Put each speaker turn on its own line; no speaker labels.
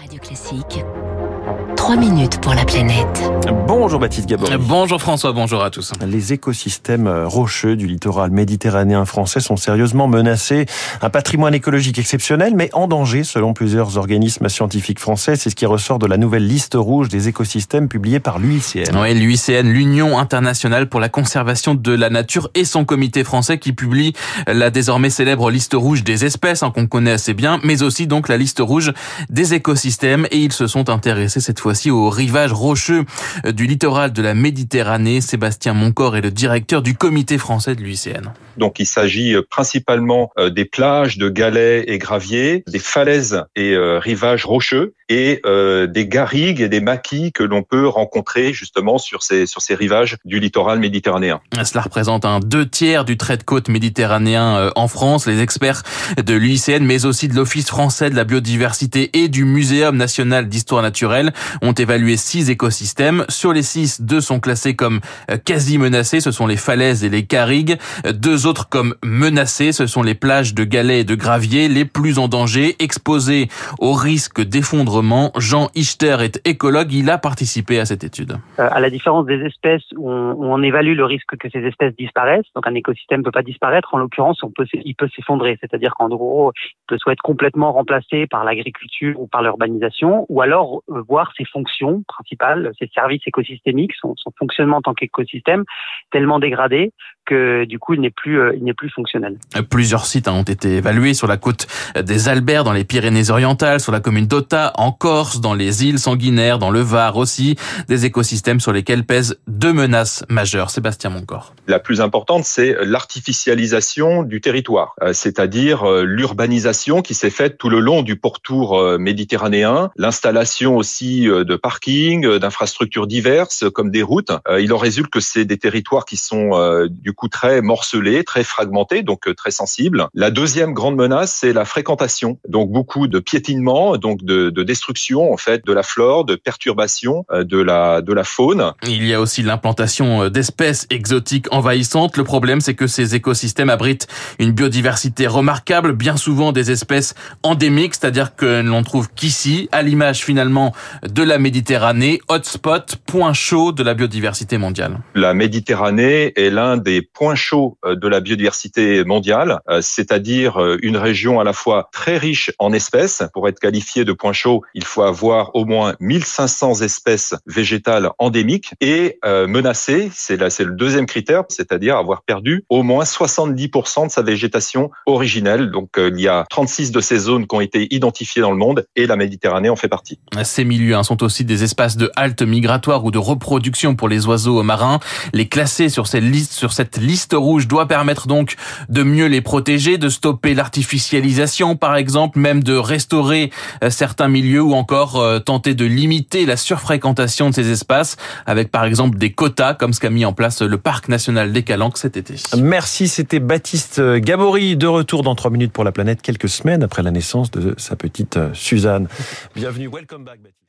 Radio Classique. 3 minutes pour la planète.
Bonjour Baptiste Gabory.
Bonjour François, bonjour à tous.
Les écosystèmes rocheux du littoral méditerranéen français sont sérieusement menacés. Un patrimoine écologique exceptionnel, mais en danger selon plusieurs organismes scientifiques français. C'est ce qui ressort de la nouvelle liste rouge des écosystèmes publiée par l'UICN.
Oui, l'UICN, l'Union internationale pour la conservation de la nature et son comité français qui publie la désormais célèbre liste rouge des espèces hein, qu'on connaît assez bien, mais aussi donc la liste rouge des écosystèmes et ils se sont intéressés cette fois-ci au rivage rocheux du littoral de la Méditerranée. Sébastien Moncor est le directeur du comité français de l'UICN.
Donc il s'agit principalement des plages de galets et graviers, des falaises et rivages rocheux et des garrigues et des maquis que l'on peut rencontrer justement sur ces sur ces rivages du littoral méditerranéen.
Cela représente un deux tiers du trait de côte méditerranéen en France. Les experts de l'UICN, mais aussi de l'Office français de la biodiversité et du Muséum national d'histoire naturelle ont évalué six écosystèmes. Sur les six, deux sont classés comme quasi menacés. Ce sont les falaises et les garrigues. Deux autres comme menacés. Ce sont les plages de galets et de graviers les plus en danger, exposés au risque d'effondrement. Jean Ichter est écologue. Il a participé à cette étude.
À la différence des espèces où on, évalue le risque que ces espèces disparaissent, donc un écosystème ne peut pas disparaître. En l'occurrence, il peut s'effondrer. C'est-à-dire qu'en gros, il peut soit être complètement remplacé par l'agriculture ou par l'urbanisation, ou alors voir ses fonctions principales, ses services écosystémiques, son, son fonctionnement en tant qu'écosystème, tellement dégradé que du coup il n'est plus il n'est plus fonctionnel.
Plusieurs sites ont été évalués sur la côte des Alberts, dans les Pyrénées-Orientales, sur la commune d'Ota, en Corse, dans les îles Sanguinaires, dans le Var aussi, des écosystèmes sur lesquels pèsent deux menaces majeures. Sébastien Moncor.
La plus importante, c'est l'artificialisation du territoire, c'est-à-dire l'urbanisation qui s'est faite tout le long du pourtour méditerranéen, l'installation aussi de parkings, d'infrastructures diverses comme des routes. Il en résulte que c'est des territoires qui sont du coup très morcelés, très fragmentés, donc très sensibles. La deuxième grande menace, c'est la fréquentation, donc beaucoup de piétinement, donc de, de, destruction en fait de la flore, de perturbation de la de la faune.
Il y a aussi l'implantation d'espèces exotiques envahissantes. Le problème, c'est que ces écosystèmes abritent une biodiversité remarquable, bien souvent des espèces endémiques, c'est-à-dire que l'on trouve qu'ici, à l'image finalement de la Méditerranée, hotspot, point chaud de la biodiversité mondiale.
La Méditerranée est l'un des points chauds de la biodiversité mondiale, c'est-à-dire une région à la fois très riche en espèces. Pour être qualifié de point chaud, il faut avoir au moins 1500 espèces végétales endémiques et menacées. C'est là, c'est le deuxième critère, c'est-à-dire avoir perdu au moins 70% de sa végétation originelle. Donc il y a 36 de ces zones qui ont été identifiées dans le monde et la Méditerranée en fait partie.
Ces milieux sont aussi des espaces de halte migratoire ou de reproduction pour les oiseaux marins. Les classer sur cette liste, sur cette liste rouge doit permettre donc de mieux les protéger, de stopper l'artificialisation par exemple, même de restaurer certains milieux ou encore tenter de limiter la surfréquentation de ces espaces avec par exemple des quotas comme ce qu'a mis en place le parc national des Calanques cet été.
Merci, c'était Baptiste Gabory de retour dans 3 minutes pour la planète quelques semaines après la naissance de sa petite Suzanne. Bienvenue, welcome back Baptiste.